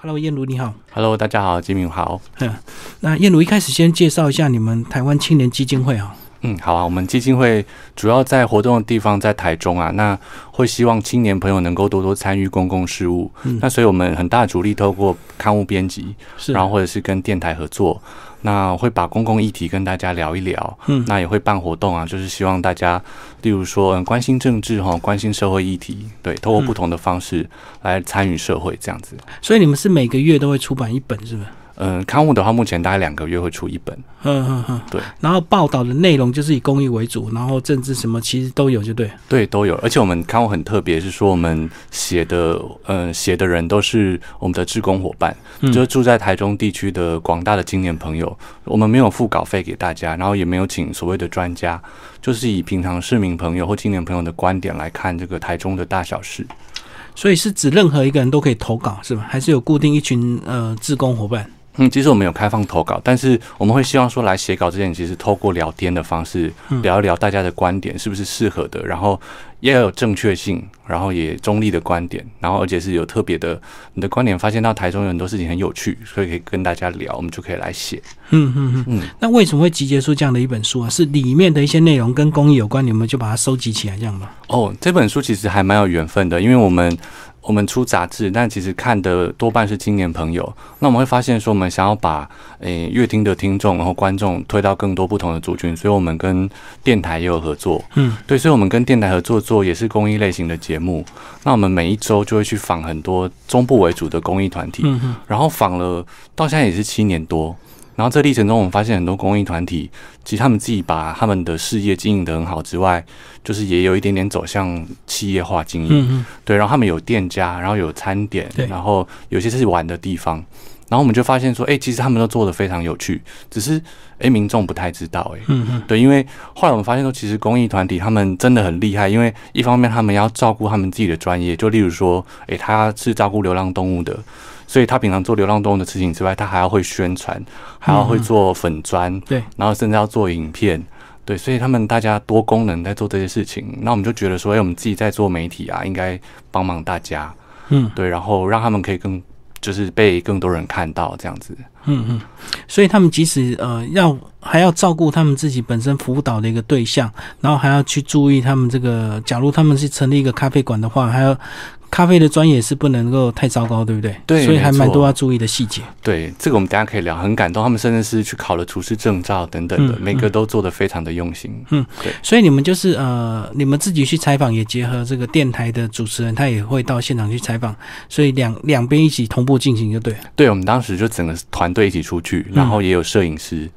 Hello，燕如你好。Hello，大家好，金明好。嗯，那燕如一开始先介绍一下你们台湾青年基金会啊。嗯，好啊。我们基金会主要在活动的地方在台中啊，那会希望青年朋友能够多多参与公共事务。嗯那所以我们很大的主力透过刊物编辑，是，然后或者是跟电台合作，那会把公共议题跟大家聊一聊。嗯那也会办活动啊，就是希望大家，例如说、嗯、关心政治哈，关心社会议题，对，透过不同的方式来参与社会这样子。所以你们是每个月都会出版一本，是不是？嗯，刊物的话，目前大概两个月会出一本。嗯嗯嗯，对。然后报道的内容就是以公益为主，然后政治什么其实都有，就对。对，都有，而且我们刊物很特别，是说我们写的，嗯、写的人都是我们的志工伙伴，嗯就是住在台中地区的广大的青年朋友。我们没有付稿费给大家，然后也没有请所谓的专家，就是以平常市民朋友或青年朋友的观点来看这个台中的大小事。所以是指任何一个人都可以投稿，是吧？还是有固定一群呃志工伙伴？嗯，其实我们有开放投稿，但是我们会希望说来写稿之前，其实透过聊天的方式嗯聊一聊大家的观点是不是适合的，然后也要有正确性，然后也中立的观点，然后而且是有特别的，你的观点发现到台中有很多事情很有趣，所以可以跟大家聊，我们就可以来写。嗯嗯嗯。嗯，那为什么会集结出这样的一本书啊？是里面的一些内容跟公益有关，你们就把它收集起来，这样吗？哦，这本书其实还蛮有缘分的，因为我们我们出杂志，但其实看的多半是青年朋友。那我们会发现说，我们想要把诶乐听的听众然后观众推到更多不同的族群，所以我们跟电台也有合作。嗯，对，所以我们跟电台合作做也是公益类型的节目。那我们每一周就会去访很多中部为主的公益团体，然后访了到现在也是七年多。然后这历程中，我们发现很多公益团体，其实他们自己把他们的事业经营得很好之外，就是也有一点点走向企业化经营。嗯嗯，对，然后他们有店家，然后有餐点，然后有些是玩的地方。然后我们就发现说，哎、其实他们都做的非常有趣，只是哎、民众不太知道、哎。嗯嗯对，因为后来我们发现说，其实公益团体他们真的很厉害，因为一方面他们要照顾他们自己的专业，就例如说，诶，他是照顾流浪动物的，所以他平常做流浪动物的事情之外，他还要会宣传，还要会做粉砖，对，然后甚至要做影片。对，所以他们大家多功能在做这些事情，那我们就觉得说，哎、我们自己在做媒体啊，应该帮忙大家，嗯对，然后让他们可以更就是被更多人看到这样子。嗯嗯。所以他们即使呃要还要照顾他们自己本身辅导的一个对象，然后还要去注意他们这个，假如他们是成立一个咖啡馆的话，还要咖啡的专业是不能够太糟糕，对不对？对所以还蛮多要注意的细节。对，这个我们等一下可以聊，很感动，他们甚至是去考了厨师证照等等的，嗯每个都做得非常的用心。嗯，对所以你们就是呃，你们自己去采访，也结合这个电台的主持人，他也会到现场去采访，所以两两边一起同步进行就对了。对，我们当时就整个团队一起出去，然后也有摄影师。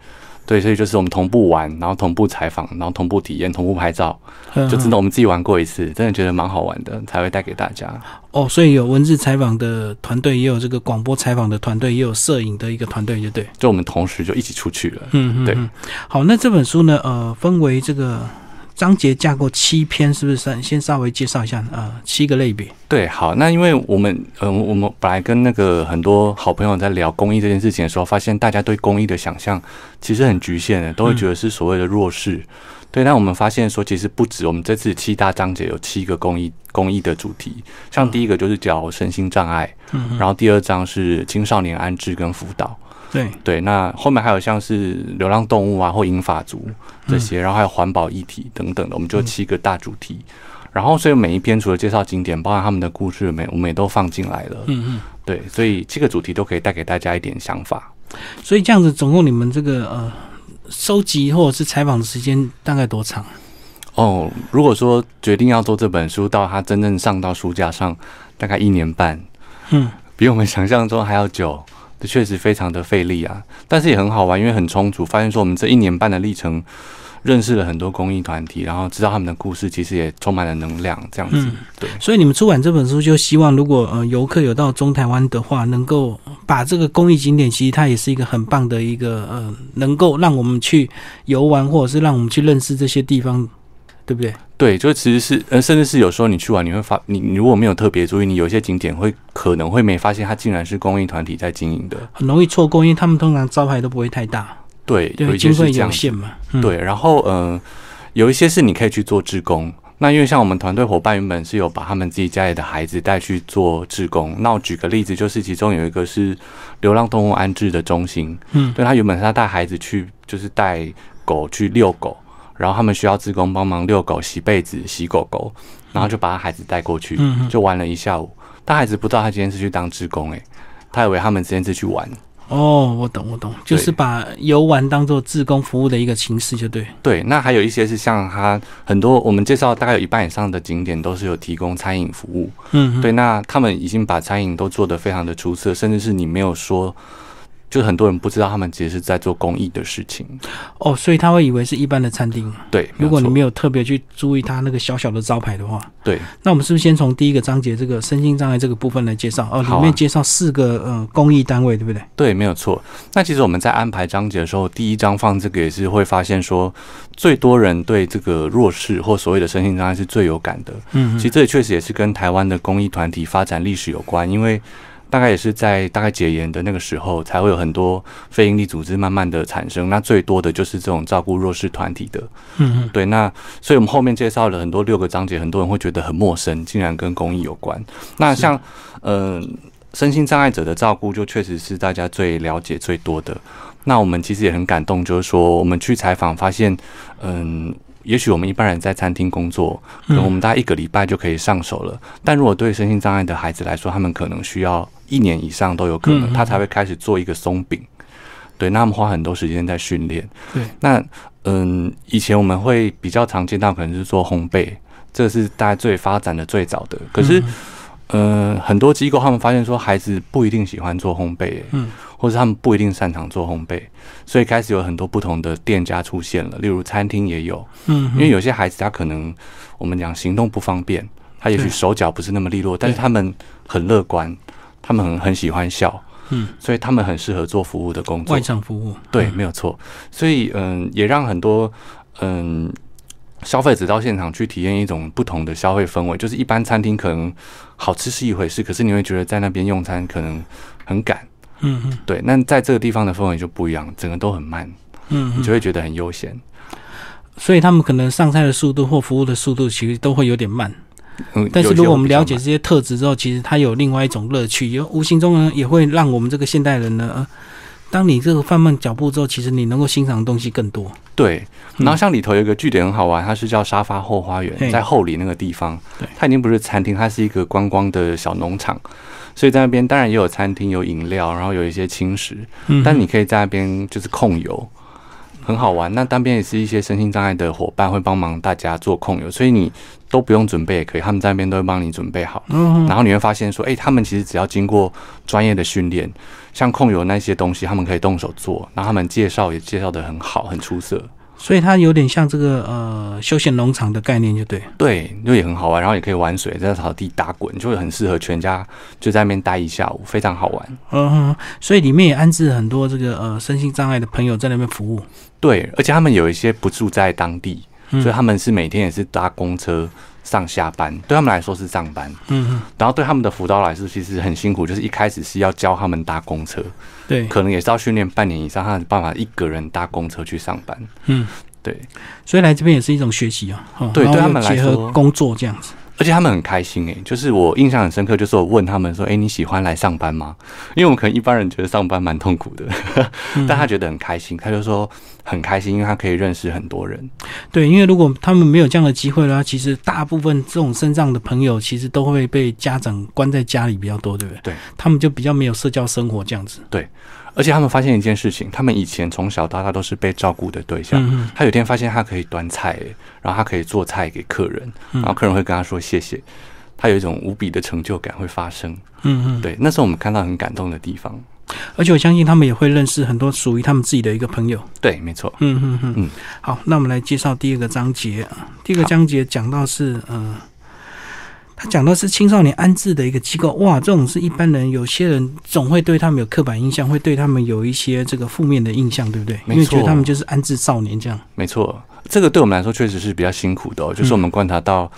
对，所以就是我们同步玩，然后同步采访，然后同步体验，同步拍照，嗯就真的我们自己玩过一次，真的觉得蛮好玩的，才会带给大家。哦，所以有文字采访的团队，也有这个广播采访的团队，也有摄影的一个团队，就对。就我们同时就一起出去了。嗯嗯，对嗯。好，那这本书呢，呃，分为这个章节架构七篇，是不是？先先稍微介绍一下，呃，七个类别。对，好，那因为我们，嗯、我们本来跟那个很多好朋友在聊公益这件事情的时候，发现大家对公益的想象其实很局限的，都会觉得是所谓的弱势。对，但我们发现说，其实不止，我们这次七大章节有七个公益公益的主题，像第一个就是叫身心障碍，然后第二章是青少年安置跟辅导，对，对，那后面还有像是流浪动物啊或银发族这些，然后还有环保议题等等的，我们就七个大主题。然后，所以每一篇除了介绍景点，包含他们的故事，每我们也都放进来了。嗯嗯。对，所以七个主题都可以带给大家一点想法。所以这样子，总共你们这个呃收集或者是采访的时间大概多长？哦，如果说决定要做这本书，到它真正上到书架上，大概一年半，嗯，比我们想象中还要久。这确实非常的费力啊，但是也很好玩，因为很充足。发现说我们这一年半的历程，认识了很多公益团体，然后知道他们的故事，其实也充满了能量。这样子，嗯对。所以你们出版这本书，就希望如果呃游客有到中台湾的话，能够把这个公益景点，其实它也是一个很棒的一个呃，能够让我们去游玩，或者是让我们去认识这些地方，对不对？对，就其实是，呃，甚至是有时候你去玩，你会发，你你如果没有特别注意，你有一些景点会可能会没发现，它竟然是公益团体在经营的。很容易错过，因为他们通常招牌都不会太大，对，有对，一些经费是这样子。有限嘛。嗯、，对，然后呃，有一些是你可以去做志工，那因为像我们团队伙伴原本是有把他们自己家里的孩子带去做志工，那我举个例子，就是其中有一个是流浪动物安置的中心，嗯对他原本是他带孩子去，就是带狗去遛狗，然后他们需要志工帮忙遛狗、洗被子、洗狗狗，然后就把他孩子带过去，就玩了一下午。他孩子不知道他今天是去当志工，诶，他以为他们今天是去玩。哦，我懂我懂，就是把游玩当做志工服务的一个形式，就对。对，那还有一些是像他很多我们介绍大概有一半以上的景点都是有提供餐饮服务，嗯，对，那他们已经把餐饮都做得非常的出色，甚至是你没有说，就很多人不知道他们其实是在做公益的事情。哦，所以他会以为是一般的餐厅。对，如果你没有有特别去注意他那个小小的招牌的话，对那我们是不是先从第一个章节这个身心障碍这个部分来介绍？哦，里面介绍四个呃公益单位，对不对？对，没有错。那其实我们在安排章节的时候，第一章放这个也是会发现说，最多人对这个弱势或所谓的身心障碍是最有感的。嗯其实这也确实也是跟台湾的公益团体发展历史有关，因为大概也是在大概解严的那个时候，才会有很多非营利组织慢慢的产生。那最多的就是这种照顾弱势团体的。嗯嗯对，那所以我们后面介绍了很多六个章节，很多人会觉得很陌生，竟然跟公益有关。那像呃身心障碍者的照顾，就确实是大家最了解最多的。那我们其实也很感动，就是说我们去采访发现，嗯。也许我们一般人在餐厅工作，可能我们大概一个礼拜就可以上手了。但如果对身心障碍的孩子来说，他们可能需要一年以上都有可能，嗯嗯他才会开始做一个松饼。对，那他们花很多时间在训练。对，那嗯，以前我们会比较常见到可能是做烘焙，这是大家最发展的最早的。可是，嗯、很多机构他们发现说，孩子不一定喜欢做烘焙，嗯，或者他们不一定擅长做烘焙，所以开始有很多不同的店家出现了，例如餐厅也有，嗯，因为有些孩子他可能我们讲行动不方便，他也许手脚不是那么利落，但是他们很乐观，他们很很喜欢笑，嗯，所以他们很适合做服务的工作外。场服务，对，嗯没有错。所以嗯，也让很多嗯消费者到现场去体验一种不同的消费氛围。就是一般餐厅可能好吃是一回事，可是你会觉得在那边用餐可能很赶。嗯嗯对，那在这个地方的氛围就不一样，整个都很慢，嗯嗯，你就会觉得很悠闲。所以他们可能上菜的速度或服务的速度其实都会有点慢。嗯，但是如果我们了解这些特质之后，其实它有另外一种乐趣，有无形中呢也会让我们这个现代人呢，呃当你这个放慢脚步之后，其实你能够欣赏的东西更多。对，嗯。然后像里头有一个据点很好玩，它是叫沙发后花园，在后里那个地方，它已经不是餐厅，它是一个观光的小农场，所以在那边当然也有餐厅、有饮料，然后有一些轻食，嗯但你可以在那边就是控油，很好玩。那单边也是一些身心障碍的伙伴会帮忙大家做控油，所以你都不用准备也可以，他们在那边都会帮你准备好。嗯然后你会发现说，哎、他们其实只要经过专业的训练，像控油那些东西，他们可以动手做，然后他们介绍也介绍的很好，很出色。所以它有点像这个呃休闲农场的概念，就对。对，就也很好玩，然后也可以玩水，在草地打滚，就会很适合全家就在那边待一下午，非常好玩。嗯哼，所以里面也安置很多这个呃身心障碍的朋友在那边服务。对，而且他们有一些不住在当地，嗯所以他们是每天也是搭公车上下班，对他们来说是上班。嗯嗯，然后对他们的辅导来说，其实很辛苦，就是一开始是要教他们搭公车，对，可能也是要训练半年以上，他有办法一个人搭公车去上班。嗯，对，所以来这边也是一种学习啊。对对他们来说合工作这样子。而且他们很开心诶、就是我印象很深刻，就是我问他们说：“诶、你喜欢来上班吗？”因为我们可能一般人觉得上班蛮痛苦的，嗯但他觉得很开心，他就说很开心，因为他可以认识很多人。对，因为如果他们没有这样的机会的话，其实大部分这种身障的朋友，其实都会被家长关在家里比较多，对不对？对，他们就比较没有社交生活这样子。而且他们发现一件事情，他们以前从小到大都是被照顾的对象。嗯他有一天发现他可以端菜、然后他可以做菜给客人，嗯然后客人会跟他说谢谢，他有一种无比的成就感会发生。嗯嗯，对，那是我们看到很感动的地方。而且我相信他们也会认识很多属于他们自己的一个朋友。对，没错。嗯嗯嗯嗯，好，那我们来介绍第二个章节啊。第二个章节讲到是呃，他讲到是青少年安置的一个机构。哇，这种是一般人，有些人总会对他们有刻板印象，会对他们有一些这个负面的印象，对不对？没因为觉得错他们就是安置少年这样。没错，这个对我们来说确实是比较辛苦的哦。就是我们观察到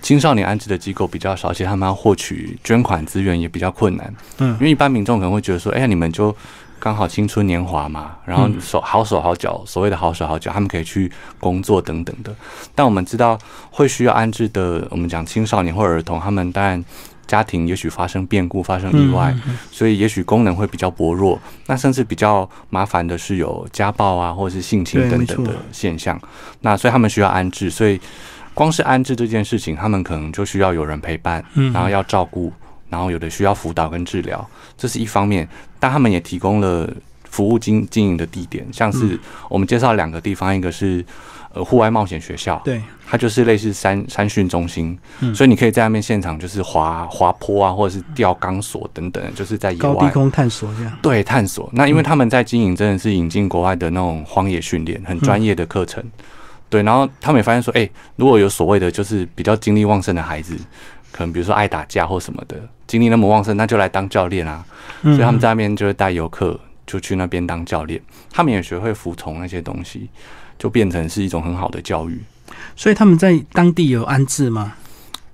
青少年安置的机构比较少，而且他们要获取捐款资源也比较困难。嗯因为一般民众可能会觉得说，哎呀，你们就刚好青春年华嘛，然后手好手好脚，所谓的好手好脚，他们可以去工作等等的。但我们知道会需要安置的，我们讲青少年或儿童，他们当然家庭也许发生变故、发生意外，所以也许功能会比较薄弱。那甚至比较麻烦的是有家暴啊，或者是性侵等等的现象。那所以他们需要安置，所以光是安置这件事情，他们可能就需要有人陪伴，然后要照顾。然后有的需要辅导跟治疗，这是一方面，但他们也提供了服务经经营的地点，像是我们介绍两个地方，一个是呃户外冒险学校，对，它就是类似山山训中心，所以你可以在那边现场就是滑滑坡啊，或者是吊钢索等等，就是在野外高低空探索这样，对，探索。那因为他们在经营真的是引进国外的那种荒野训练，很专业的课程，对，然后他们也发现说，哎，如果有所谓的就是比较精力旺盛的孩子。可能比如说爱打架或什么的，精力那么旺盛，那就来当教练啊。所以他们在那边就会带游客，就去那边当教练。他们也学会服从那些东西，就变成是一种很好的教育。所以他们在当地有安置吗？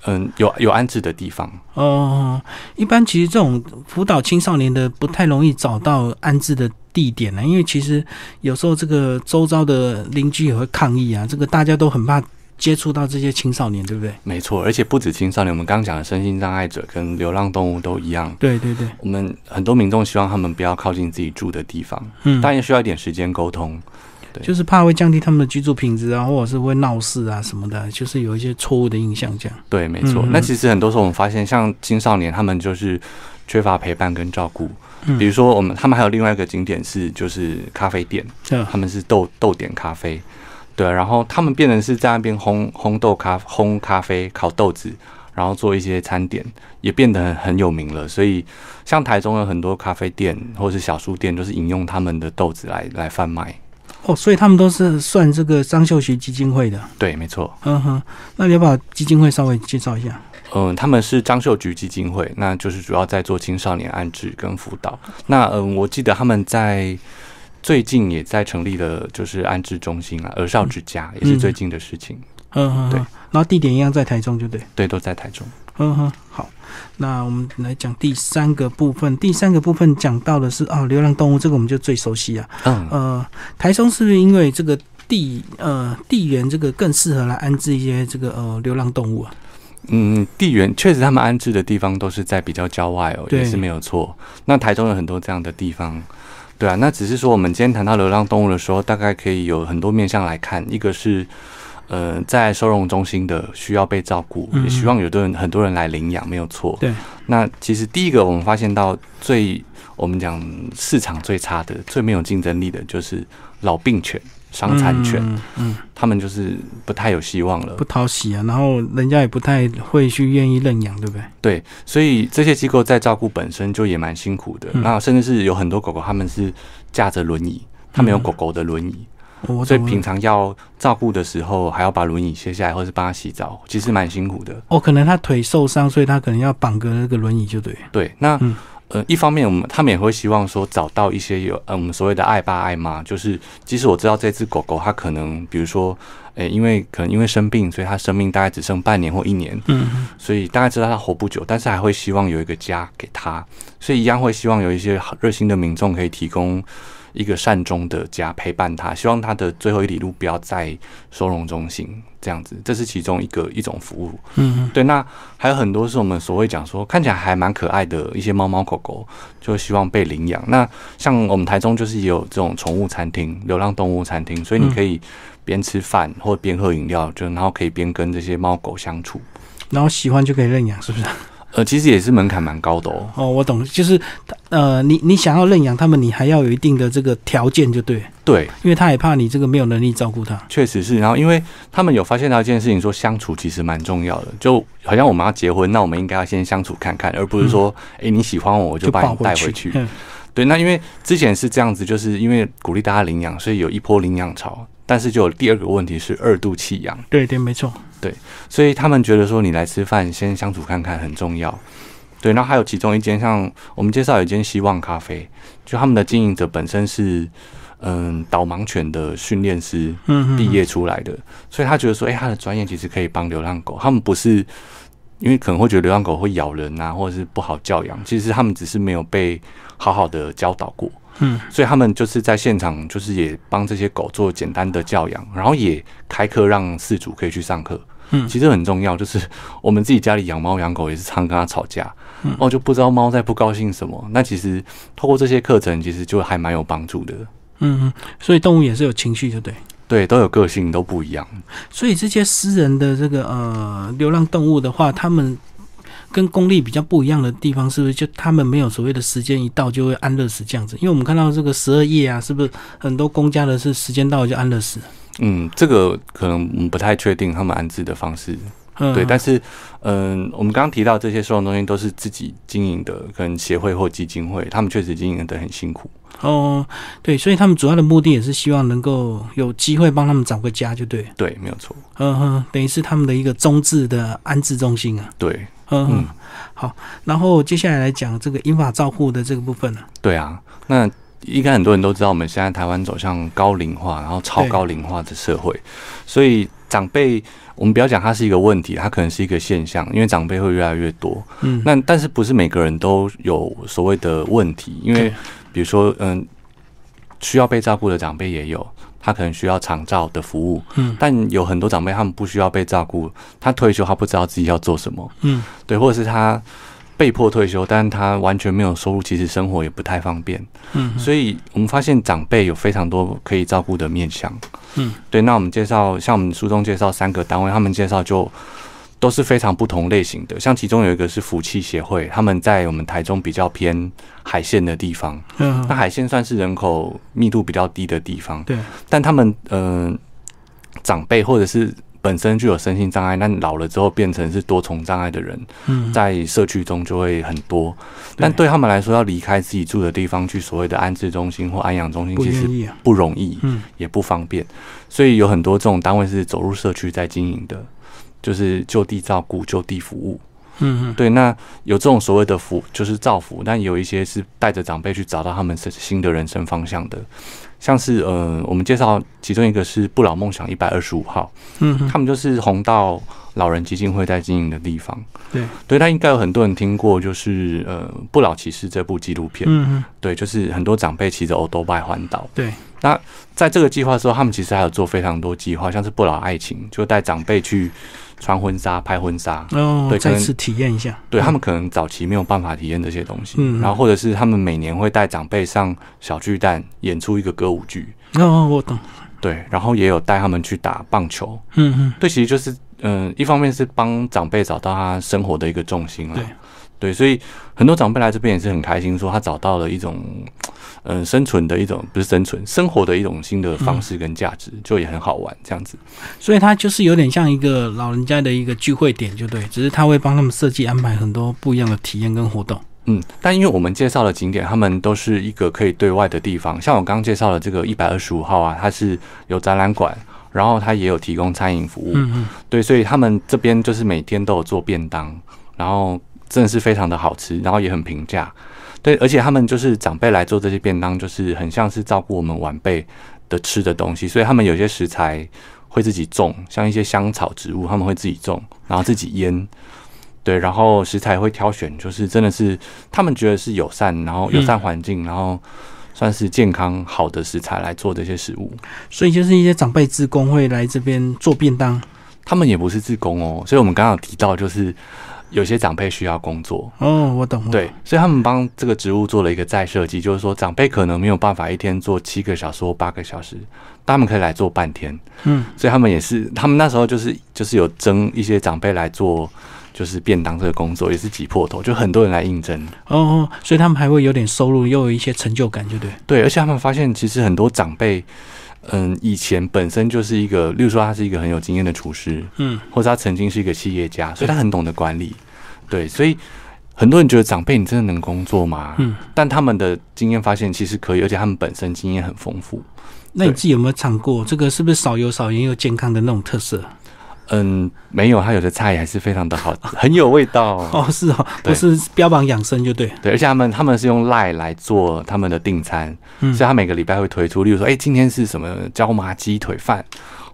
嗯，有有安置的地方。哦，一般其实这种辅导青少年的不太容易找到安置的地点呢，因为其实有时候这个周遭的邻居也会抗议啊，这个大家都很怕。接触到这些青少年，对不对？没错，而且不止青少年，我们刚刚讲的身心障碍者跟流浪动物都一样。对对对，我们很多民众希望他们不要靠近自己住的地方，嗯，当然需要一点时间沟通，对，就是怕会降低他们的居住品质啊，或者是会闹事啊什么的，就是有一些错误的印象这样。对，没错。那其实很多时候我们发现，像青少年他们就是缺乏陪伴跟照顾，比如说我们他们还有另外一个景点是就是咖啡店，他们是豆豆点咖啡。对，然后他们变成是在那边烘烘豆咖、烘咖啡、烤豆子，然后做一些餐点，也变得很有名了。所以，像台中有很多咖啡店或者是小书店，都是引用他们的豆子来来贩卖。哦，所以他们都是算这个张秀学基金会的。对，没错。嗯哼，那你要把基金会稍微介绍一下。嗯，他们是张秀菊基金会，那就是主要在做青少年安置跟辅导。那嗯，我记得他们在。最近也在成立了，就是安置中心啊，儿少之家也是最近的事情。嗯，对。然后地点一样在台中，就对。对，都在台中。嗯哼，好。那我们来讲第三个部分。第三个部分讲到的是啊，流浪动物，这个我们就最熟悉啊。嗯。呃，台中是不是因为这个地呃地缘这个更适合来安置一些这个呃流浪动物啊？嗯，地缘确实他们安置的地方都是在比较郊外哦，也是没有错。那台中有很多这样的地方。对啊，那只是说我们今天谈到流浪动物的时候，大概可以有很多面向来看。一个是，呃，在收容中心的需要被照顾，也希望有的人很多人来领养，没有错。对。那其实第一个我们发现到最我们讲市场最差的、最没有竞争力的，就是老病犬。伤残犬，嗯，他们就是不太有希望了，不讨喜啊，然后人家也不太会去愿意认养，对不对？对，所以这些机构在照顾本身就也蛮辛苦的，那甚至是有很多狗狗他们是架着轮椅，他们有狗狗的轮椅，所以平常要照顾的时候还要把轮椅卸下来，或是帮他洗澡，其实蛮辛苦的。哦，可能他腿受伤，所以他可能要绑个那个轮椅，就对。对，那。呃，一方面我们他们也会希望说找到一些有嗯我们所谓的爱爸爱妈，就是即使我知道这只狗狗它可能比如说，诶，因为可能因为生病，所以它生命大概只剩半年或一年，嗯，所以大概知道它活不久，但是还会希望有一个家给它，所以一样会希望有一些热心的民众可以提供。一个善终的家陪伴它，希望它的最后一里路不要在收容中心这样子，这是其中一个一种服务。嗯，对。那还有很多是我们所谓讲说看起来还蛮可爱的一些猫猫狗狗，就希望被领养。那像我们台中就是也有这种宠物餐厅、流浪动物餐厅，所以你可以边吃饭或边喝饮料，就然后可以边跟这些猫狗相处，然后喜欢就可以认养，是不是？呃，其实也是门槛蛮高的哦。哦，我懂，就是呃，你你想要认养他们，你还要有一定的这个条件，就对。对，因为他也怕你这个没有能力照顾他。确实是，然后因为他们有发现到一件事情，说相处其实蛮重要的，就好像我们要结婚，那我们应该要先相处看看，而不是说，哎，你喜欢我，我就把你带回去。对，那因为之前是这样子，就是因为鼓励大家领养，所以有一波领养潮，但是就有第二个问题是二度弃养。对对，没错。对，所以他们觉得说你来吃饭先相处看看很重要。对，然后还有其中一间，像我们介绍有一间希望咖啡，就他们的经营者本身是嗯导盲犬的训练师毕业出来的，所以他觉得说，哎，他的专业其实可以帮流浪狗。他们不是因为可能会觉得流浪狗会咬人啊，或者是不好教养，其实他们只是没有被好好的教导过。嗯，所以他们就是在现场，就是也帮这些狗做简单的教养，然后也开课让饲主可以去上课。嗯其实很重要，就是我们自己家里养猫养狗也是常跟它吵架，嗯哦，就不知道猫在不高兴什么。那其实透过这些课程，其实就还蛮有帮助的。嗯嗯，所以动物也是有情绪，对不对？对，都有个性，都不一样。所以这些私人的这个呃流浪动物的话，他们跟公立比较不一样的地方，是不是就他们没有所谓的时间一到就会安乐死这样子？因为我们看到这个十二夜啊，是不是很多公家的是时间到了就安乐死？嗯，这个可能我们不太确定他们安置的方式。嗯，对，但是嗯、我们刚刚提到这些收容中心都是自己经营的，可能协会或基金会，他们确实经营的很辛苦。哦，对，所以他们主要的目的也是希望能够有机会帮他们找个家，就对，对，没有错。嗯哼，等于是他们的一个中置的安置中心啊，对，嗯嗯，好，然后接下来来讲这个英法照护的这个部分呢、对啊。那应该很多人都知道，我们现在台湾走向高龄化，然后超高龄化的社会，所以长辈，我们不要讲它是一个问题，它可能是一个现象，因为长辈会越来越多。嗯，那但是不是每个人都有所谓的问题？因为比如说，嗯，需要被照顾的长辈也有，他可能需要长照的服务，嗯。但有很多长辈他们不需要被照顾，他退休他不知道自己要做什么，嗯。对，或者是他被迫退休，但是他完全没有收入，其实生活也不太方便，嗯所以我们发现长辈有非常多可以照顾的面向，嗯，对，那我们介绍像我们书中介绍三个单位，他们介绍就。都是非常不同类型的，像其中有一个是福气协会，他们在我们台中比较偏海线的地方，嗯。那海线算是人口密度比较低的地方，对，但他们嗯、呃长辈或者是本身就有身心障碍，那老了之后变成是多重障碍的人，嗯在社区中就会很多。但对他们来说，要离开自己住的地方去所谓的安置中心或安养中心，其实不容易，嗯也不方便。所以有很多这种单位是走入社区在经营的，就是就地照顾、就地服务。嗯嗯对，那有这种所谓的福，就是造福，但有一些是带着长辈去找到他们是新的人生方向的，像是呃，我们介绍其中一个是不老梦想一百二十五号，嗯嗯，他们就是红道老人基金会在经营的地方。对，对，他应该有很多人听过，就是呃《不老骑士》这部纪录片。嗯嗯对，就是很多长辈骑着欧多拜环岛。对，那在这个计划之后，他们其实还有做非常多计划，像是不老爱情，就带长辈去穿婚纱、拍婚纱。哦，对可能再次体验一下，对他们可能早期没有办法体验这些东西，嗯然后或者是他们每年会带长辈上小巨蛋演出一个歌舞剧，哦，我懂，对，然后也有带他们去打棒球，嗯嗯。对，其实就是嗯、一方面是帮长辈找到他生活的一个重心了，对。对，所以很多长辈来这边也是很开心，说他找到了一种嗯、呃生存的一种不是生存生活的一种新的方式跟价值，就也很好玩这样子。所以它就是有点像一个老人家的一个聚会点，就对，只是他会帮他们设计安排很多不一样的体验跟活动。嗯，但因为我们介绍的景点，他们都是一个可以对外的地方，像我刚刚介绍的这个一百二十五号啊，它是有展览馆，然后它也有提供餐饮服务，嗯嗯对，所以他们这边就是每天都有做便当，然后真的是非常的好吃，然后也很平价，对，而且他们就是长辈来做这些便当，就是很像是照顾我们晚辈的吃的东西，所以他们有些食材会自己种，像一些香草植物，他们会自己种，然后自己腌。对，然后食材会挑选，就是真的是他们觉得是友善，然后友善环境，然后算是健康好的食材来做这些食物。所以就是一些长辈职工会来这边做便当。他们也不是自工哦，所以我们刚刚有提到，就是有些长辈需要工作，哦，我懂。了对，，所以他们帮这个职务做了一个再设计，就是说长辈可能没有办法一天做七个小时或八个小时，他们可以来做半天，嗯，所以他们也是，他们那时候就是就是有征一些长辈来做。就是便当这个工作也是挤破头，就很多人来应征。哦哦，所以他们还会有点收入，又有一些成就感，就对。对，而且他们发现其实很多长辈，嗯，以前本身就是一个，例如说他是一个很有经验的厨师，嗯，或者他曾经是一个企业家，所以他很懂得管理。对，所以很多人觉得长辈你真的能工作吗？嗯，但他们的经验发现其实可以，而且他们本身经验很丰富。那你自己有没有尝过？这个是不是少油少盐又健康的那种特色？嗯，没有，他有的菜还是非常的好，很有味道。哦，是哦，对不是标榜养生就对。对，而且他们他们是用赖来做他们的订餐，嗯所以他每个礼拜会推出，例如说，哎、今天是什么椒麻鸡腿饭，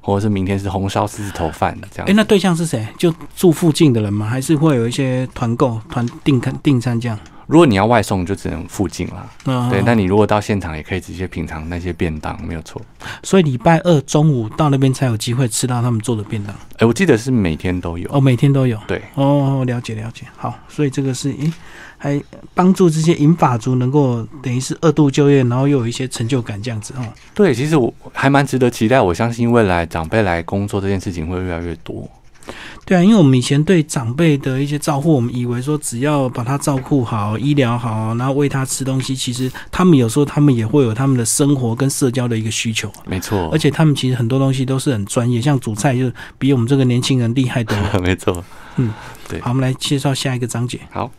或者是明天是红烧狮子头饭这样哎，。那对象是谁？就住附近的人吗？还是会有一些团购、团订餐订餐这样？如果你要外送，就只能附近啦。嗯，对，那你如果到现场，也可以直接品尝那些便当，没有错。所以礼拜二中午到那边才有机会吃到他们做的便当。哎、我记得是每天都有。哦，每天都有。对，哦，了解了解。好，所以这个是诶，还帮助这些银发族能够等于是二度就业，然后又有一些成就感这样子哦。对，其实我还蛮值得期待。我相信未来长辈来工作这件事情会越来越多。对啊，因为我们以前对长辈的一些照顾，我们以为说只要把他照顾好、医疗好，然后喂他吃东西，其实他们有时候他们也会有他们的生活跟社交的一个需求，没错，而且他们其实很多东西都是很专业，像煮菜就比我们这个年轻人厉害多了。没错。嗯，对好，我们来介绍下一个章节。好，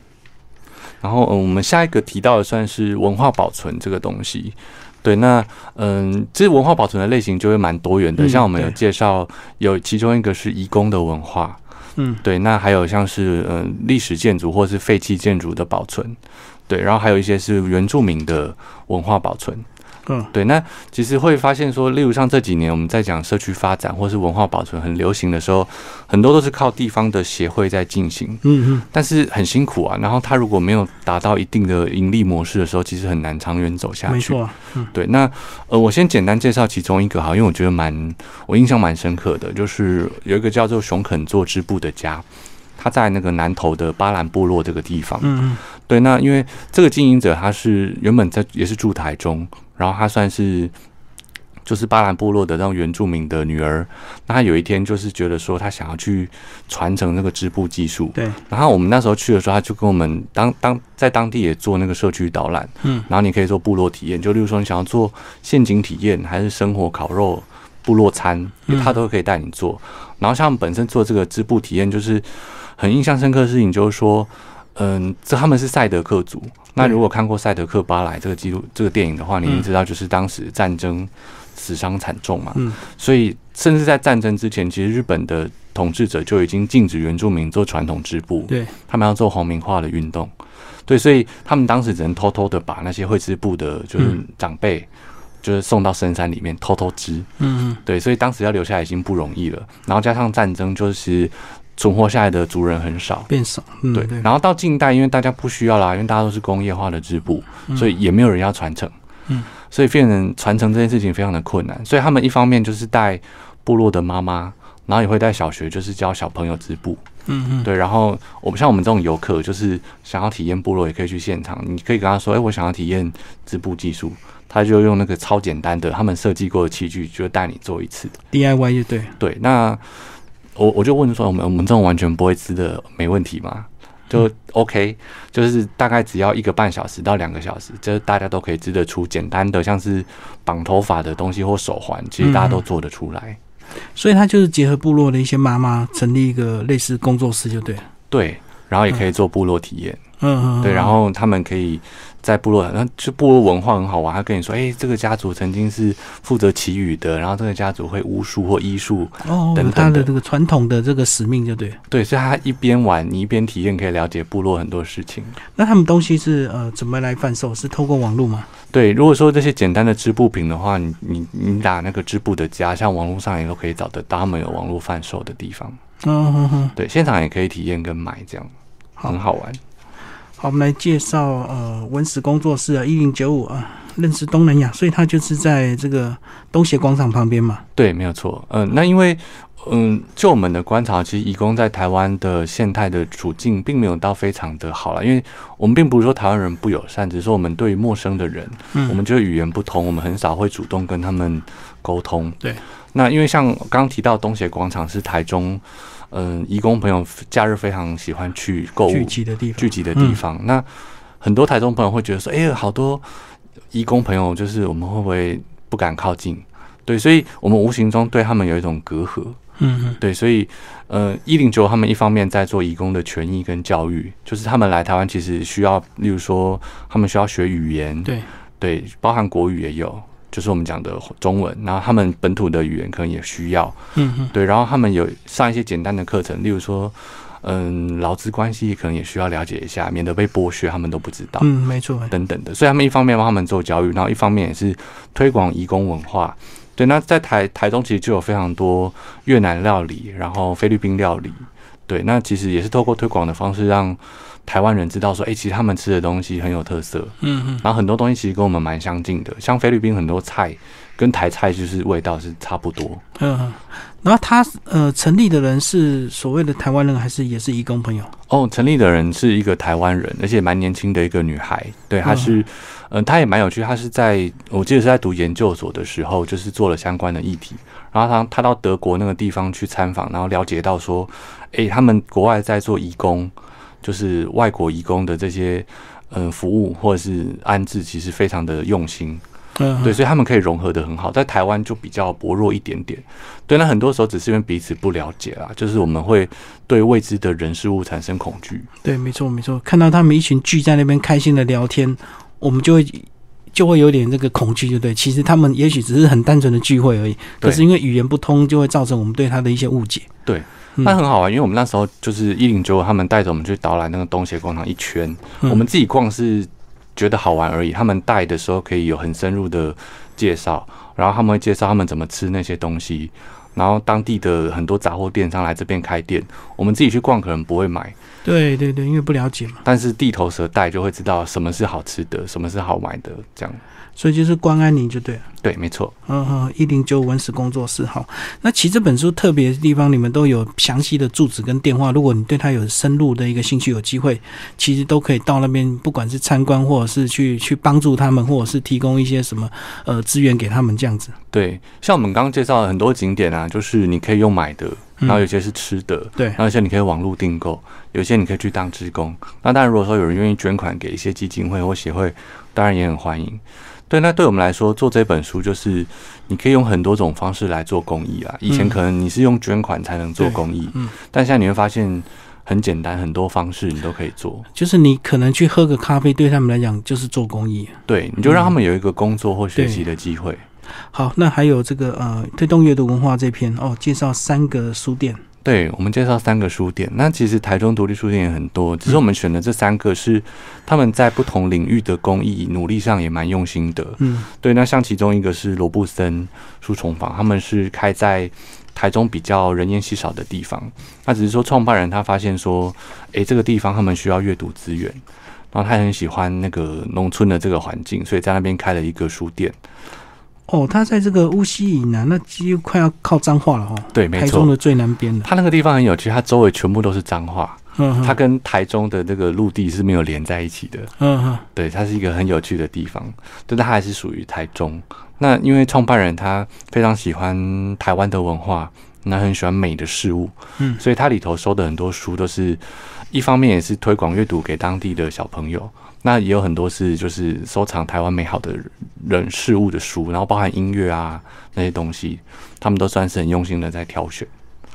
然后、嗯、我们下一个提到的算是文化保存这个东西。对，那嗯，这文化保存的类型就会蛮多元的，嗯像我们有介绍，有其中一个是移工的文化，嗯，对，那还有像是嗯历史建筑或是废弃建筑的保存，对，然后还有一些是原住民的文化保存，嗯，对，那其实会发现说，例如像这几年我们在讲社区发展或是文化保存很流行的时候，很多都是靠地方的协会在进行，嗯嗯，但是很辛苦啊。然后他如果没有达到一定的盈利模式的时候，其实很难长远走下去。没错，嗯对，那呃，我先简单介绍其中一个哈，因为我觉得蛮我印象蛮深刻的，就是有一个叫做熊肯做织布的家，他在那个南投的巴兰部落这个地方。嗯嗯对，那因为这个经营者他是原本在也是住台中，然后她算是就是巴兰部落的那种原住民的女儿，那她有一天就是觉得说她想要去传承那个织布技术，对，然后我们那时候去的时候，她就跟我们当当在当地也做那个社区导览，嗯，然后你可以做部落体验，就例如说你想要做陷阱体验，还是生活烤肉、部落餐，嗯。他都可以带你做。然后像本身做这个织布体验，就是很印象深刻的事情，就是说，嗯，这他们是赛德克族。那如果看过《赛德克巴莱》这个记录这个电影的话，你一定嗯知道，就是当时战争死伤惨重嘛，嗯。所以甚至在战争之前，其实日本的统治者就已经禁止原住民做传统织布，对，他们要做皇民化的运动，对，所以他们当时只能偷偷的把那些会织布的，就是嗯。长辈，就是送到深山里面偷偷织，嗯嗯。对，所以当时要留下来已经不容易了，然后加上战争，就是存活下来的族人很少。变少，嗯对，对，然后到近代，因为大家不需要啦，因为大家都是工业化的织布，所以也没有人要传承，嗯，所以变成传承这件事情非常的困难。所以他们一方面就是带部落的妈妈，然后也会带小学，就是教小朋友织布，嗯嗯对。然后我们像我们这种游客，就是想要体验部落，也可以去现场，你可以跟他说，哎、我想要体验织布技术，他就用那个超简单的他们设计过的器具，就带你做一次。，DIY 就对，对，那我我就问说，我们我们这种完全不会织的，没问题吗？就 OK，就是大概只要一个半小时到两个小时，就是大家都可以织得出简单的，像是绑头发的东西或手环，其实大家都做得出来。所以他就是结合部落的一些妈妈，成立一个类似工作室就对了，对，然后也可以做部落体验，嗯嗯，对，然后他们可以在部落，然后就部落文化很好玩。他跟你说，哎、这个家族曾经是负责祈雨的，然后这个家族会巫术或医术，哦，等等他的的这个传统的这个使命就对。对，所以他一边玩，你一边体验，可以了解部落很多事情。那他们东西是呃怎么来贩售？是透过网络吗？对，如果说这些简单的织布品的话，你你你打那个织布的家，像网络上也都可以找得到，他们有网络贩售的地方。嗯哼哼，对，现场也可以体验跟买，这样很好玩。好，我们来介绍呃文史工作室啊，一零九五啊，认识东南亚，所以他就是在这个东协广场旁边嘛。对，没有错。嗯、那因为嗯，就我们的观察，其实移工在台湾的现态的处境并没有到非常的好了，因为我们并不是说台湾人不友善，只是说我们对于陌生的人，嗯，我们觉得语言不通，我们很少会主动跟他们沟通。对，那因为像刚刚提到东协广场是台中，嗯、义工朋友假日非常喜欢去购物聚集的地方。聚集的地方。那很多台中朋友会觉得说，哎、呀，好多义工朋友，就是我们会不会不敢靠近？对，所以我们无形中对他们有一种隔阂。嗯嗯对，所以呃，一零九他们一方面在做义工的权益跟教育，就是他们来台湾其实需要，例如说他们需要学语言，对，对，包含国语也有。就是我们讲的中文，然后他们本土的语言可能也需要，嗯嗯对，然后他们有上一些简单的课程，例如说，嗯，劳资关系可能也需要了解一下，免得被剥削，他们都不知道。嗯，没错。等等的，所以他们一方面帮他们做教育，然后一方面也是推广移工文化。对，那在台台中其实就有非常多越南料理，然后菲律宾料理，对，那其实也是透过推广的方式，让台湾人知道说，哎、其实他们吃的东西很有特色，嗯嗯，然后很多东西其实跟我们蛮相近的，像菲律宾很多菜跟台菜就是味道是差不多。嗯嗯。然后他呃成立的人是所谓的台湾人，还是也是义工朋友？哦，成立的人是一个台湾人，而且蛮年轻的一个女孩。对，她是，嗯、她也蛮有趣。她是在我记得是在读研究所的时候，就是做了相关的议题。然后她她到德国那个地方去参访，然后了解到说，诶，他们国外在做义工，就是外国义工的这些嗯、呃服务或者是安置，其实非常的用心。嗯，对，所以他们可以融合的很好，在台湾就比较薄弱一点点。对，那很多时候只是因为彼此不了解啦，就是我们会对未知的人事物产生恐惧。对，没错没错。看到他们一群聚在那边开心的聊天，我们就会就会有点这个恐惧，就对。其实他们也许只是很单纯的聚会而已，可是因为语言不通，就会造成我们对他的一些误解。对，嗯那很好玩，因为我们那时候就是一零九，他们带着我们去导览那个东协广场一圈，嗯。我们自己逛是觉得好玩而已，他们带的时候可以有很深入的介绍，然后他们会介绍他们怎么吃那些东西，然后当地的很多杂货店商来这边开店，我们自己去逛可能不会买，对对对，因为不了解嘛，但是地头蛇带就会知道什么是好吃的，什么是好买的，这样所以就是关安宁就对了。对，没错。嗯哼，一零九文史工作室好。那其实这本书特别的地方，你们都有详细的住址跟电话。如果你对它有深入的一个兴趣，有机会，其实都可以到那边，不管是参观，或者是去去帮助他们，或者是提供一些什么呃资源给他们这样子。对，像我们刚刚介绍的很多景点啊，就是你可以用买的，嗯然后有些是吃的，对然后有些你可以网络订购，有些你可以去当职工。那当然，如果说有人愿意捐款给一些基金会或协会，当然也很欢迎。对，那对我们来说，做这本书就是你可以用很多种方式来做公益啊。以前嗯可能你是用捐款才能做公益，嗯但现在你会发现很简单，很多方式你都可以做。就是你可能去喝个咖啡，对他们来讲就是做公益。对，你就让他们有一个工作或学习的机会。好，那还有这个呃推动阅读文化这篇哦，介绍三个书店。对，我们介绍三个书店。那其实台中独立书店也很多，只是我们选的这三个是他们在不同领域的公益努力上也蛮用心的。嗯对，那像其中一个是罗布森书虫坊，他们是开在台中比较人烟稀少的地方。那只是说创办人他发现说，诶，这个地方他们需要阅读资源，然后他很喜欢那个农村的这个环境，所以在那边开了一个书店。哦，他在这个乌溪以南，那几乎快要靠彰化了哦。对，没错。台中的最南边的。他那个地方很有趣，它周围全部都是脏话，嗯它跟台中的那个陆地是没有连在一起的。嗯嗯对，它是一个很有趣的地方，但它还是属于台中。那因为创办人他非常喜欢台湾的文化，那很喜欢美的事物，嗯所以他里头收的很多书都是一方面也是推广阅读给当地的小朋友，那也有很多是就是收藏台湾美好的人事物的书，然后包含音乐啊那些东西，他们都算是很用心的在挑选。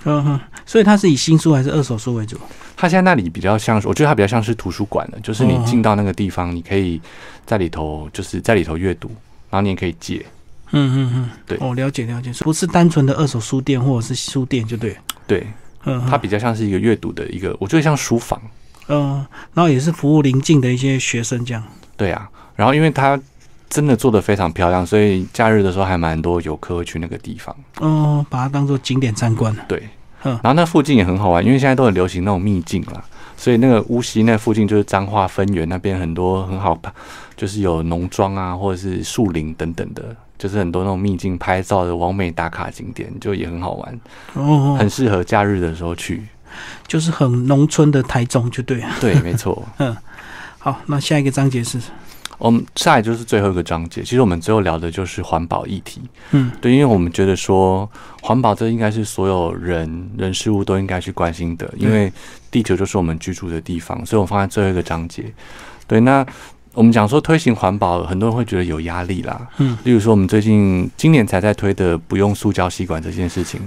嗯哼，所以它是以新书还是二手书为主？它现在那里比较像是，我觉得它比较像是图书馆了，就是你哦进到那个地方，你可以在里头，就是在里头阅读，然后你也可以借。嗯嗯嗯，对哦，了解了解，不是单纯的二手书店或者是书店就对。对，嗯，它比较像是一个阅读的一个，我觉得像书房。嗯，然后也是服务邻近的一些学生这样。对啊，然后因为它真的做的非常漂亮，所以假日的时候还蛮多游客会去那个地方。哦，把它当做景点参观。对，嗯然后那附近也很好玩，因为现在都很流行那种秘境啦，所以那个乌溪那附近就是彰化分园那边很多很好，就是有农庄啊，或者是树林等等的，就是很多那种秘境拍照的完美打卡景点，就也很好玩，哦，很适合假日的时候去。就是很农村的台中就对了。对，没错。嗯好，那下一个章节是，我们下来就是最后一个章节，其实我们最后聊的就是环保议题。嗯对，因为我们觉得说环保这应该是所有人人事物都应该去关心的，因为地球就是我们居住的地方，所以我放在最后一个章节。对，那我们讲说推行环保，很多人会觉得有压力啦。嗯，例如说我们最近今年才在推的不用塑胶吸管这件事情，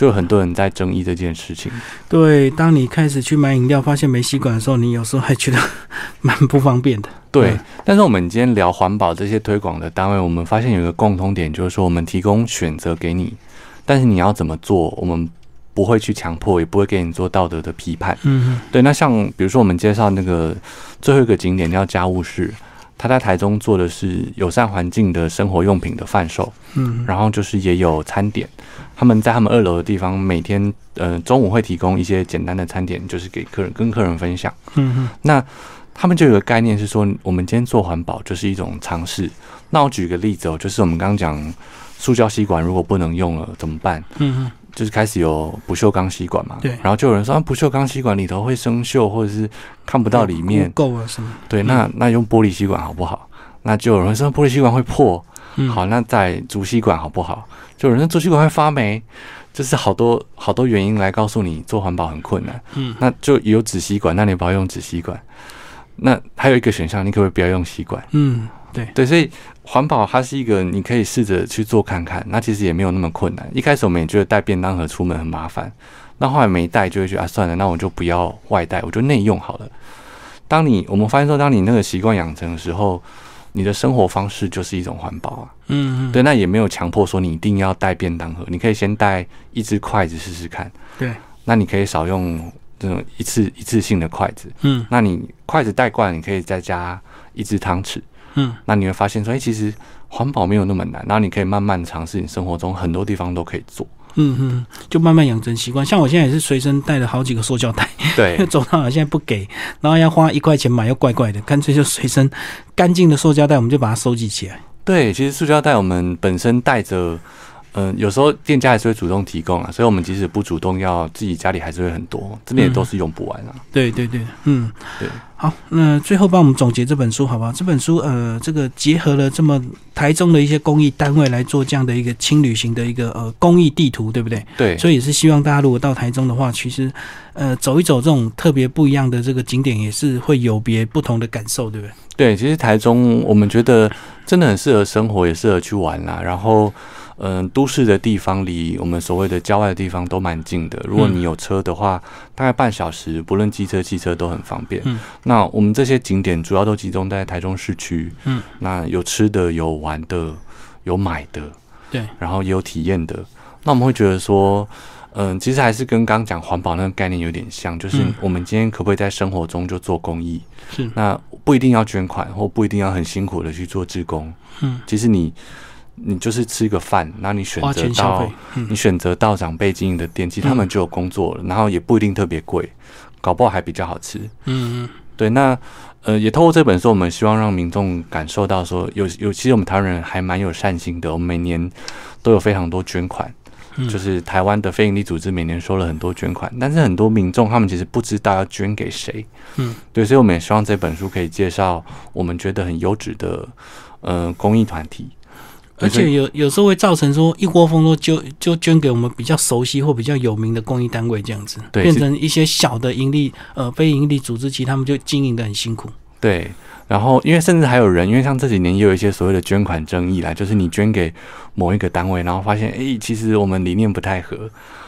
就有很多人在争议这件事情。对，当你开始去买饮料，发现没吸管的时候，你有时候还觉得蛮不方便的。对嗯，但是我们今天聊环保这些推广的单位，我们发现有一个共通点，就是说我们提供选择给你，但是你要怎么做，我们不会去强迫，也不会给你做道德的批判。嗯对，那像比如说我们介绍那个最后一个景点叫家务室，他在台中做的是友善环境的生活用品的贩售，嗯然后就是也有餐点，他们在他们二楼的地方每天呃中午会提供一些简单的餐点，就是给客人跟客人分享。嗯哼那他们就有个概念是说，我们今天做环保就是一种尝试。那我举个例子哦，就是我们刚刚讲塑胶吸管如果不能用了怎么办？嗯哼就是开始有不锈钢吸管嘛，对然后就有人说、啊、不锈钢吸管里头会生锈，或者是看不到里面，够啊什么？对，那那用玻璃吸管好不好？那就有人说玻璃吸管会破，嗯好，那在竹吸管好不好？就有人说竹吸管会发霉，就是好多好多原因来告诉你做环保很困难。嗯那就有纸吸管，那你不要用纸吸管。那还有一个选项，你可不可以不要用吸管？嗯对对，所以环保它是一个你可以试着去做看看，那其实也没有那么困难。一开始我们也觉得带便当盒出门很麻烦，那后来没带就会觉得啊算了，那我就不要外带，我就内用好了。当你我们发现说，当你那个习惯养成的时候，你的生活方式就是一种环保啊。嗯嗯对，那也没有强迫说你一定要带便当盒，你可以先带一只筷子试试看。对，那你可以少用这种一次一次性的筷子。嗯那你筷子带惯了，你可以再加一只汤匙。嗯那你会发现说，哎、其实环保没有那么难，然后你可以慢慢尝试，你生活中很多地方都可以做。嗯嗯，就慢慢养成习惯。像我现在也是随身带了好几个塑胶袋，对，走到哪现在不给，然后要花一块钱买，又怪怪的，干脆就随身干净的塑胶袋，我们就把它收集起来。对，其实塑胶袋我们本身带着，嗯、有时候店家还是会主动提供啊，所以我们即使不主动要，自己家里还是会很多，这边也都是用不完啊。对对对，嗯，对。好，那最后帮我们总结这本书好不好？这本书呃，这个结合了这么台中的一些公益单位来做这样的一个轻旅行的一个呃公益地图，对不对？对，所以也是希望大家如果到台中的话，其实呃走一走这种特别不一样的这个景点，也是会有别不同的感受，对不对？对，其实台中我们觉得真的很适合生活，也适合去玩啦。然后，嗯、都市的地方离我们所谓的郊外的地方都蛮近的。如果你有车的话，大概半小时，不论机车、汽车都很方便。嗯那我们这些景点主要都集中在台中市区。嗯，那有吃的，有玩的，有买的，对，然后也有体验的。那我们会觉得说，嗯、其实还是跟刚刚讲环保那个概念有点像，就是嗯我们今天可不可以在生活中就做公益？是，那不一定要捐款，或不一定要很辛苦的去做志工。嗯，其实你你就是吃个饭，然后你选择到你选择到长辈经营的店，其实他们就有工作了，然后也不一定特别贵，搞不好还比较好吃。嗯嗯对，那呃，也透过这本书，我们希望让民众感受到说，有有，其实我们台湾人还蛮有善心的，我们每年都有非常多捐款。嗯，就是台湾的非营利组织每年收了很多捐款，但是很多民众他们其实不知道要捐给谁。嗯，对，所以我们也希望这本书可以介绍我们觉得很优质的呃公益团体。而且有有时候会造成说一窝蜂都就就捐给我们比较熟悉或比较有名的公益单位这样子，变成一些小的盈利呃非盈利组织，其实他们就经营的很辛苦。对，然后因为甚至还有人，因为像这几年也有一些所谓的捐款争议啦，就是你捐给某一个单位，然后发现诶，其实我们理念不太合，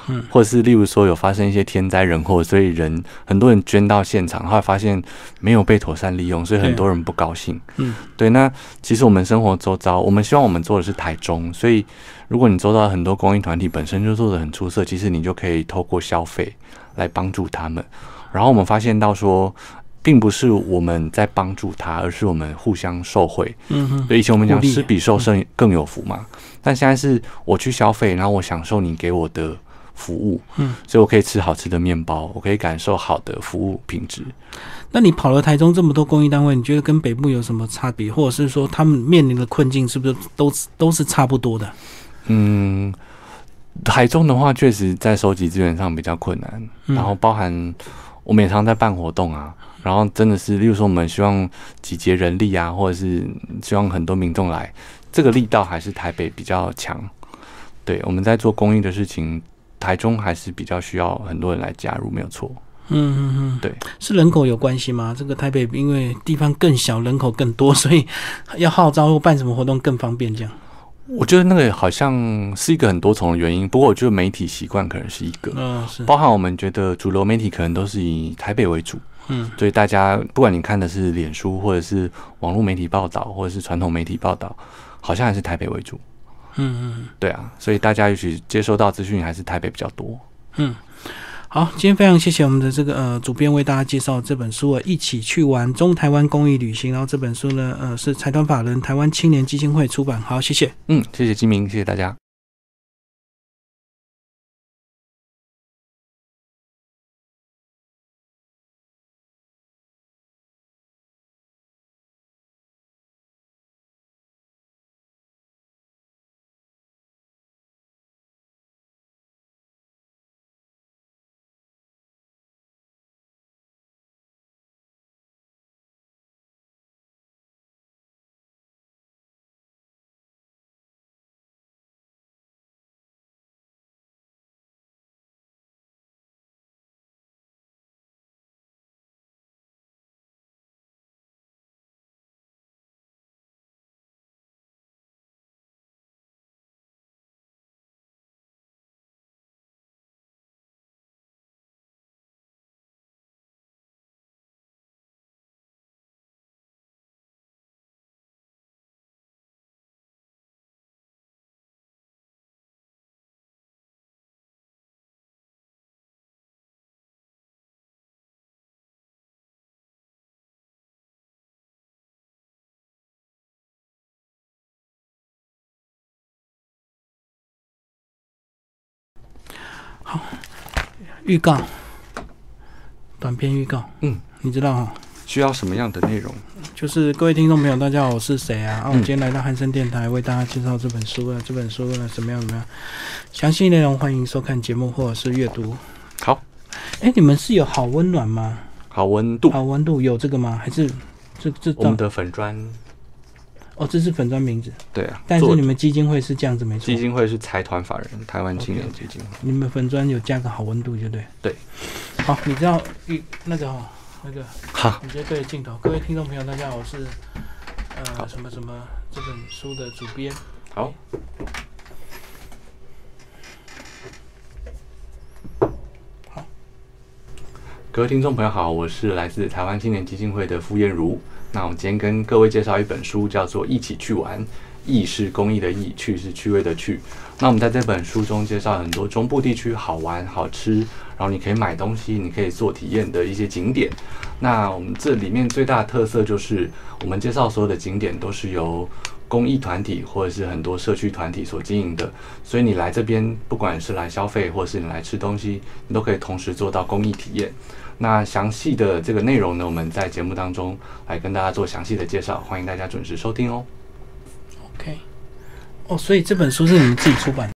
嗯，或者是例如说有发生一些天灾人祸，所以人很多人捐到现场，后来发现没有被妥善利用，所以很多人不高兴。嗯，对，那其实我们生活周遭，我们希望我们做的是台中，所以如果你周遭很多公益团体本身就做的很出色，其实你就可以透过消费来帮助他们。然后我们发现到说，并不是我们在帮助他，而是我们互相受惠。嗯哼，对，以前我们讲施比受更更有福嘛，但现在是我去消费，然后我享受你给我的服务，嗯，所以我可以吃好吃的面包，我可以感受好的服务品质。那你跑了台中这么多公益单位，你觉得跟北部有什么差别，或者是说他们面临的困境是不是都都是差不多的？嗯，台中的话，确实在收集资源上比较困难，嗯然后包含我们也常在办活动啊，然后真的是，例如说我们希望集结人力啊，或者是希望很多民众来，这个力道还是台北比较强。对，我们在做公益的事情，台中还是比较需要很多人来加入，没有错。嗯嗯嗯，对，是人口有关系吗？这个台北因为地方更小，人口更多，所以要号召或办什么活动更方便，这样。我觉得那个好像是一个很多重的原因，不过我觉得媒体习惯可能是一个，嗯、是，包含我们觉得主流媒体可能都是以台北为主。嗯所以大家不管你看的是脸书，或者是网络媒体报道，或者是传统媒体报道，好像还是台北为主。嗯嗯。对啊，所以大家也许接收到资讯还是台北比较多。嗯，好，今天非常谢谢我们的这个呃主编为大家介绍这本书啊，一起去玩中台湾公益旅行。然后这本书呢，呃，是财团法人台湾青年基金会出版。好，谢谢。嗯，谢谢金明，谢谢大家。预告，短片预告。嗯，你知道哈？需要什么样的内容？就是各位听众朋友，大家好，我是谁啊？啊，我嗯今天来到汉森电台，为大家介绍这本书啊，这本书呢怎么样怎么样？详细内容欢迎收看节目或者是阅读。好，哎，你们是有好温暖吗？好温度。好温度有这个吗？还是这这我们的粉砖，哦，这是粉砖名字，对啊，但是你们基金会是这样子没错基。金会是财团法人台湾青年基金会。你们粉砖有加个好温度就对。对。好，你知道一那个哈、那个，好，你直接对着镜头。各位听众朋友，大家好，我是呃什么什么这本书的主编。好。好。各位听众朋友好，我是来自台湾青年基金会的傅燕如。那我们今天跟各位介绍一本书，叫做《一起去玩》，意是公益的意，趣是趣味的趣。那我们在这本书中介绍很多中部地区好玩、好吃，然后你可以买东西、你可以做体验的一些景点。那我们这里面最大的特色就是，我们介绍所有的景点都是由公益团体或者是很多社区团体所经营的，所以你来这边，不管是来消费或是你来吃东西，你都可以同时做到公益体验。那详细的这个内容呢，我们在节目当中来跟大家做详细的介绍，欢迎大家准时收听哦。OK。哦，所以这本书是你们自己出版的。